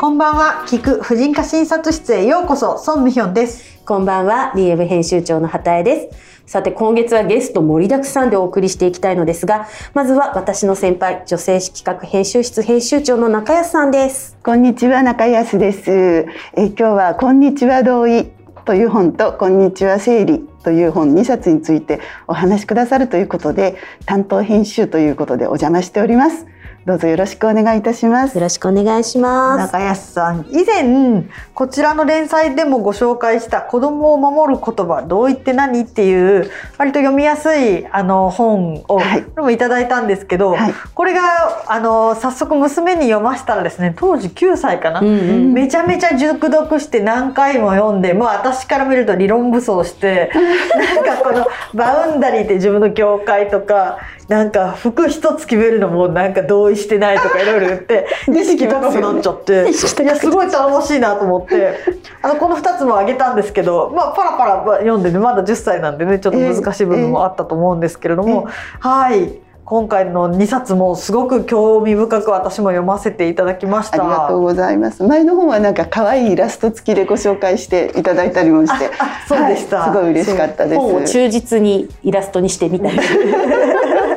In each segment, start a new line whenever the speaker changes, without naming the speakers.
こんばんは。聞く婦人科診察室へようこそ。ソンミヒョンです。
こんばんは。DM 編集長の畑江です。さて今月はゲスト盛りだくさんでお送りしていきたいのですがまずは私の先輩女性史企画編集室編集長の中安さんです。
こんにちは中安です。え今日はこんにちは同意という本とこんにちは生理という本2冊についてお話しくださるということで担当編集ということでお邪魔しておりますどうぞよろしくお願いいたします。
よろしくお願いします。
中安さん以前こちらの連載でもご紹介した子供を守る言葉どう言って何っていう割と読みやすいあの本を、はい、もいただいたんですけど、はい、これがあの早速娘に読ませたらですね当時9歳かな、うんうん、めちゃめちゃ熟読して何回も読んでまあ私から見ると理論武装して なんかこのバウンダリーって自分の境界とかなんか服一つ決めるのもなんか同意してないとかいろいろ言って 意識高くなっちゃって、いやすごい頼もしいなと思って。あのこの2つもあげたんですけど、まあ、パラパラ読んでねまだ10歳なんでねちょっと難しい部分もあったと思うんですけれども、はい。今回の2冊もすごく興味深く私も読ませていただきました。
ありがとうございます。前の本はなんか可愛いイラスト付きでご紹介していただいたりもして。
そうでした、
はい、すごい嬉しかったです。
本を忠実にイラストにしてみたい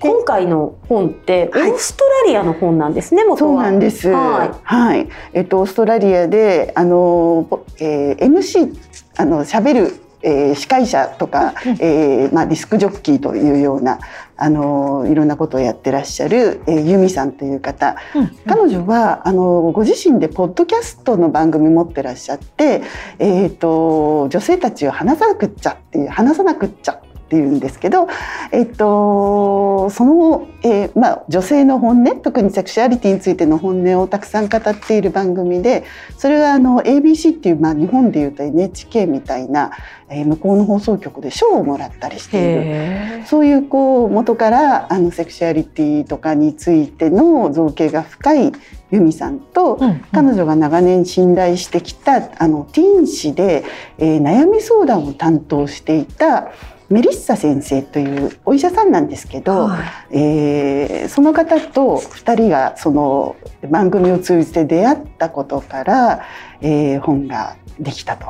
今回の本ってオーストラリアの本なんですね、
は。い、そうなんです。はい、はい、えっとオーストラリアであの、えー、MC あの喋るえー、司会者とか、えーまあ、ディスクジョッキーというようなあのいろんなことをやってらっしゃる、えー、ユミさんという方、うん、彼女はあのご自身でポッドキャストの番組持ってらっしゃって、えーと女性たちを話さなくっちゃっていう話さなくっちゃっていうんですけど、えっと、その、えーまあ、女性の本音特にセクシュアリティについての本音をたくさん語っている番組でそれはあの ABC っていう、まあ、日本でいうと NHK みたいな、えー、向こうの放送局で賞をもらったりしている。そういうこう元からあのセクシュアリティとかについての造形が深い由美さんと、うんうん、彼女が長年信頼してきたあのティーン誌で、えー、悩み相談を担当していたメリッサ先生というお医者さんなんですけど、はい、えー、その方と2人がその番組を通じて出会ったことから、えー、本ができたと。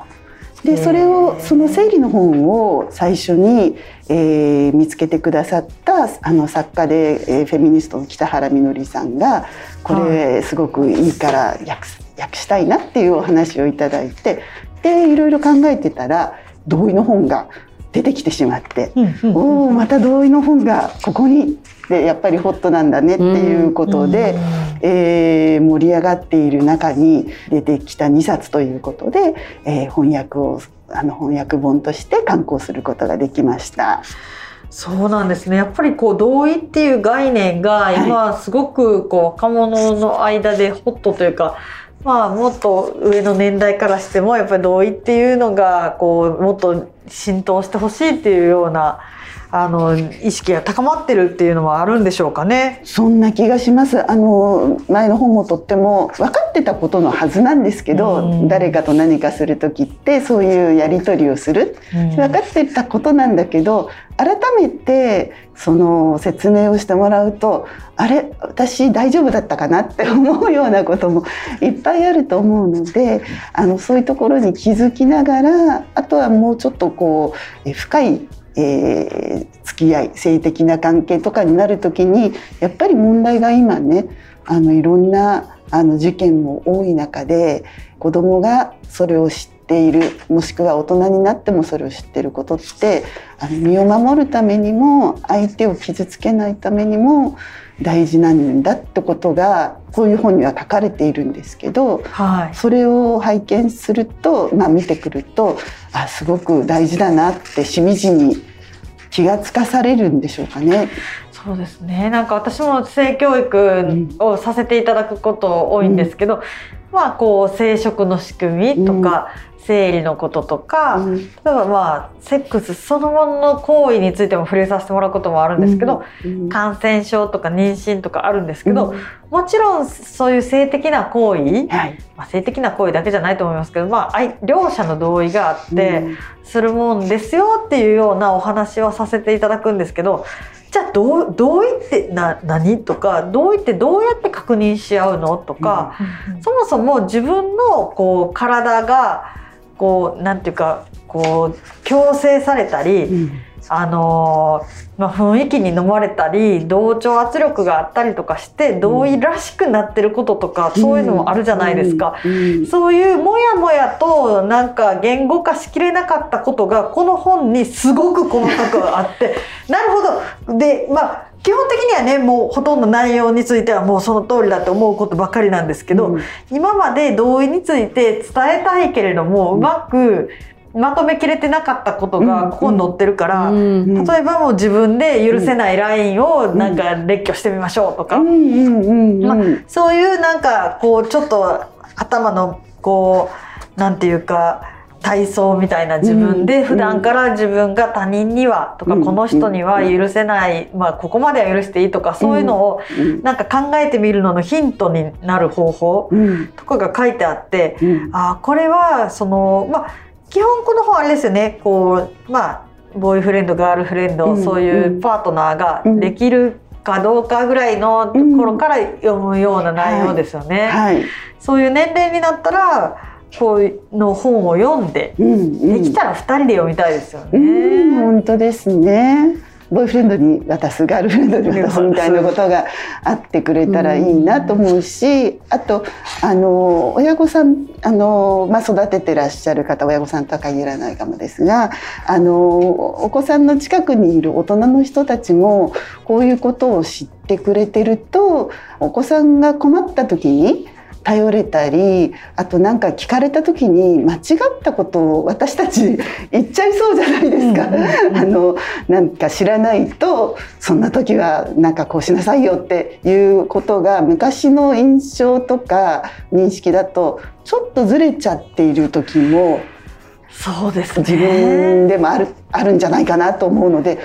でそれをその生理の本を最初に、えー、見つけてくださったあの作家で、えー、フェミニストの北原みのりさんがこれすごくいいから訳訳したいなっていうお話をいただいてでいろいろ考えてたら同意の本が出てきてしまって、おおまた同意の本がここにでやっぱりホットなんだねっていうことで、えー、盛り上がっている中に出てきた2冊ということで、えー、翻訳をあの翻訳本として刊行することができました。
そうなんですね。やっぱりこう同意っていう概念が今すごくこう若者の間でホットというか、まあもっと上の年代からしてもやっぱり同意っていうのがこうもっと浸透してほしいっていうようなあの意識が高まってるっていうのはあるんでしょうかね。
そんな気がします。あの前の本もとっても分かってたことのはずなんですけど、うん、誰かと何かする時ってそういうやり取りをする、うん、分かってたことなんだけど改めてその説明をしてもらうとあれ私大丈夫だったかなって 思うようなこともいっぱいあると思うのであのそういうところに気づきながらあとはもうちょっとこう深いえー、付き合い性的な関係とかになる時にやっぱり問題が今ねあのいろんなあの事件も多い中で子どもがそれを知っているもしくは大人になってもそれを知っていることってあの身を守るためにも相手を傷つけないためにも大事なんだってことがこういう本には書かれているんですけど、はい、それを拝見すると、まあ、見てくるとあすごく大事だなってしみじみ気がつかされるんでしょうかね。
そうですね。なんか私も性教育をさせていただくこと多いんですけど、うん、まあこう生殖の仕組みとか、生理のこととか、うん、例えばまあセックスそのものの行為についても触れさせてもらうこともあるんですけど、うん、感染症とか妊娠とかあるんですけど、うん、もちろんそういう性的な行為、はい、まあ、性的な行為だけじゃないと思いますけど、まあ、両者の同意があってするもんですよっていうようなお話はさせていただくんですけどじゃあどうどう言ってな何とかどう言ってどうやって確認し合うのとか、うん、そもそも自分のこう体がこうなんていうかこう強制されたり、うん、あのまあ、雰囲気に飲まれたり同調圧力があったりとかして同意らしくなってることとか、うん、そういうのもあるじゃないですか、うん。うん、そういうもやもやとなんか言語化しきれなかったことがこの本にすごく細かくあって。なるほど。でまあ基本的にはねもうほとんど内容についてはもうその通りだと思うことばっかりなんですけど、今まで同意について伝えたいけれどもうまくまとめきれてなかったことがここに載ってるから、例えばもう自分で許せないラインをなんか列挙してみましょうとか、まそういうなんかこうちょっと頭のこうなんていうか体操みたいな自分で普段から自分が他人にはとかこの人には許せないまあここまでは許していいとかそういうのをなんか考えてみるののヒントになる方法とかが書いてあってあこれはそのまあ基本この本あれですよね。こうまあボーイフレンドガールフレンド、うん、そういうパートナーができるかどうかぐらいのところから読むような内容ですよね。うん。はい。はい、そういう年齢になったらこういうの本を読んで、うんうん、できたら2人で読みたいですよね。
本当ですねボーイフレンドに渡すガールフレンドに渡すみたいなことがあってくれたらいいなと思うしあとあの親御さんあの、まあ、育ててらっしゃる方親御さんとは限らないかもですがあのお子さんの近くにいる大人の人たちもこういうことを知ってくれてるとお子さんが困った時に頼れたりあと何か聞かれた時に間違ったことを私たち 言っちゃいそうじゃないですか。あのなんか知らないとそんな時はなんかこうしなさいよっていうことが昔の印象とか認識だとちょっとずれちゃっている時も
そうです、
ね、自分でもあるあるんじゃないかなと思うので。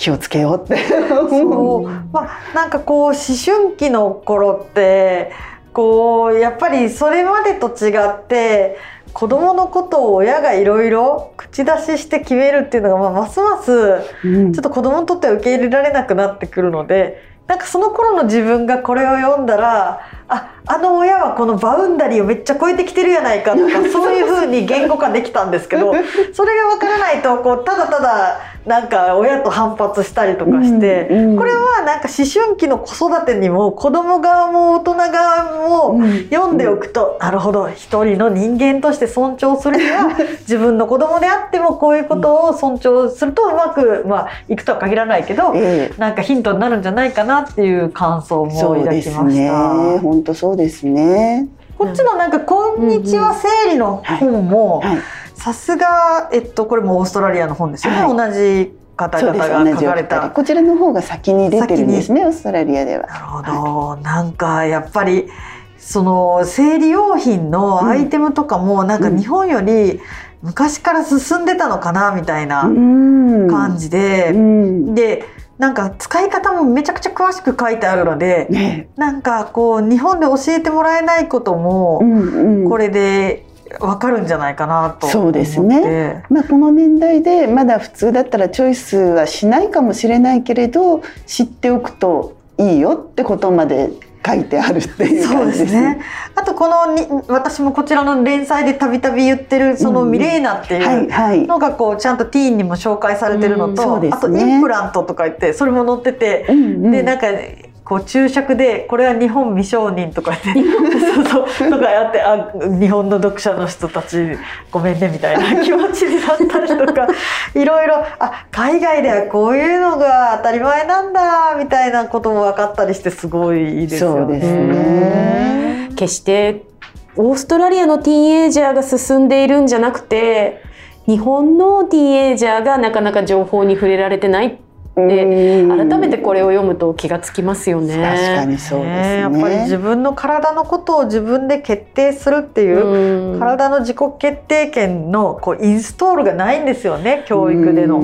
気をつけようって
そうまあなんかこう思春期の頃ってこうやっぱりそれまでと違って子供のことを親がいろいろ口出しして決めるっていうのが、まあ、ますますちょっと子供にとっては受け入れられなくなってくるので、うん、なんかその頃の自分がこれを読んだらああの親はこのバウンダリーをめっちゃ超えてきてるやないかとかそういうふうに言語化できたんですけど それが分からないとこうただただなんか親と反発したりとかして、うんうん、これはなんか思春期の子育てにも子供側も大人側も読んでおくと、うん、なるほど一人の人間として尊重するには 自分の子供であってもこういうことを尊重するとうまく、まあ、いくとは限らないけど、えー、なんかヒントになるんじゃないかなっていう感想も抱きました。
ね、本当そうですね。
こっちのなんか「こんにちは生理」の本も、はい。はいさすが、えっと、これもオーストラリアの本ですよね、はい、同じ方々が書かれた。
こちらの方が先に出てるんですねオーストラリアでは。
なるほど、はい、なんかやっぱりその生理用品のアイテムとかもなんか日本より昔から進んでたのかなみたいな感じで、うん、でなんか使い方もめちゃくちゃ詳しく書いてあるので、ね、なんかこう日本で教えてもらえないこともこれでわかるんじゃないかなと
そうですね。まあこの年代でまだ普通だったらチョイスはしないかもしれないけれど知っておくといいよってことまで書いてあるっていう感じですね。
あとこのに私もこちらの連載でたびたび言ってるそのミレーナっていうのがこうちゃんとティーンにも紹介されてるのと、うんね、あとインプラントとか言ってそれも載ってて、うんうん、でなんかこう注釈でこれは日本未承認とかってそうそうとかやってあ日本の読者の人たちごめんねみたいな気持ちになったりとかいろいろあ海外ではこういうのが当たり前なんだみたいなことも分かったりしてすごいいいですよね。ね
決してオーストラリアのティーンエイジャーが進んでいるんじゃなくて日本のティーンエイジャーがなかなか情報に触れられてないで改めてこれを読むと気がつきますよね。
確かにそうですね、
やっぱり自分の体のことを自分で決定するっていう体の自己決定権のこうインストールがないんですよね教育での。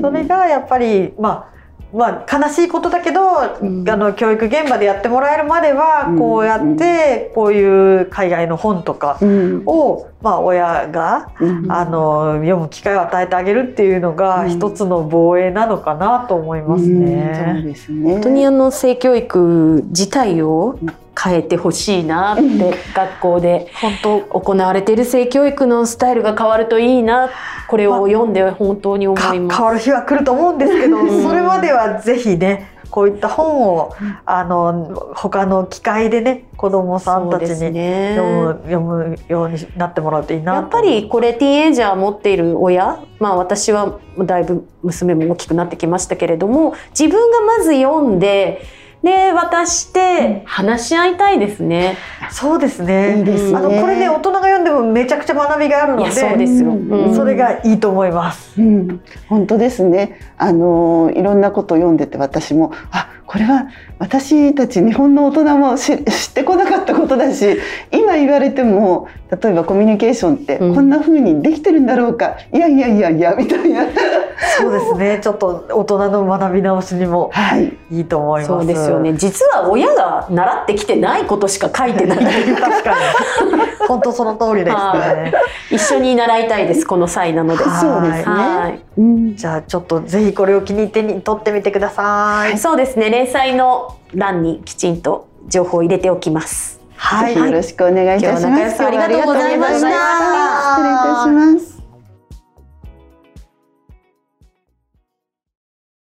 それがやっぱりまあまあ、悲しいことだけど、
うん。
あの教育現場でやってもらえるまでは
うん。
こうやってこういう海外の本とか
うん。
を、まあ、親が
うん。
あの読む機会を与えてあげるっていうのが
うん。
一つの防衛なのかなと思います
うん。そう
ね。
ですね。
本当にあの性教育自体を変えてほしいなって、
うん。
学校で
本当。
行われている性教育のスタイルが変わるといいなこれを読んで本当に思
か
います。
変わる日は来ると思うんですけど、
うん。
それまではぜひねこういった本をあの他の機会でね子どもさんたちに
ね。
読む,、読むようになってもらうといいなと
やっぱりこれティーンエイジャー持っている親まあ私はだいぶ娘も大きくなってきましたけれども自分がまず読んでで渡して話し合いたいですね。
そうですね
いいですね
あのこれね大人が読んでもめちゃくちゃ学びがあるので
そうですよ。
うん
うん
それがいいと思います。
うん、本当ですね。あのいろんなことを読んでて私もあこれは私たち日本の大人も知知ってこなかったことだし今言われても例えばコミュニケーションって
うん
こんな風にできてるんだろうか、いやいやいやいやみたいな
そうですねちょっと大人の学び直しにも
はい
いいと思います。
そうですよね。実は親が習ってきてないことしか書いてない。
確かに本当その通りです
は
ね。
一緒に習いたいですこの際なので。
はい
そうですね。
はい。
うん
じゃあちょっとぜひこれを気に入ってに取ってみてください。
そうですね連載の欄にきちんと情報を入れておきます。
はい
よろしくお願いいたします。
今日は仲良しありがとうございました
今日はありがとうございました失礼いたします。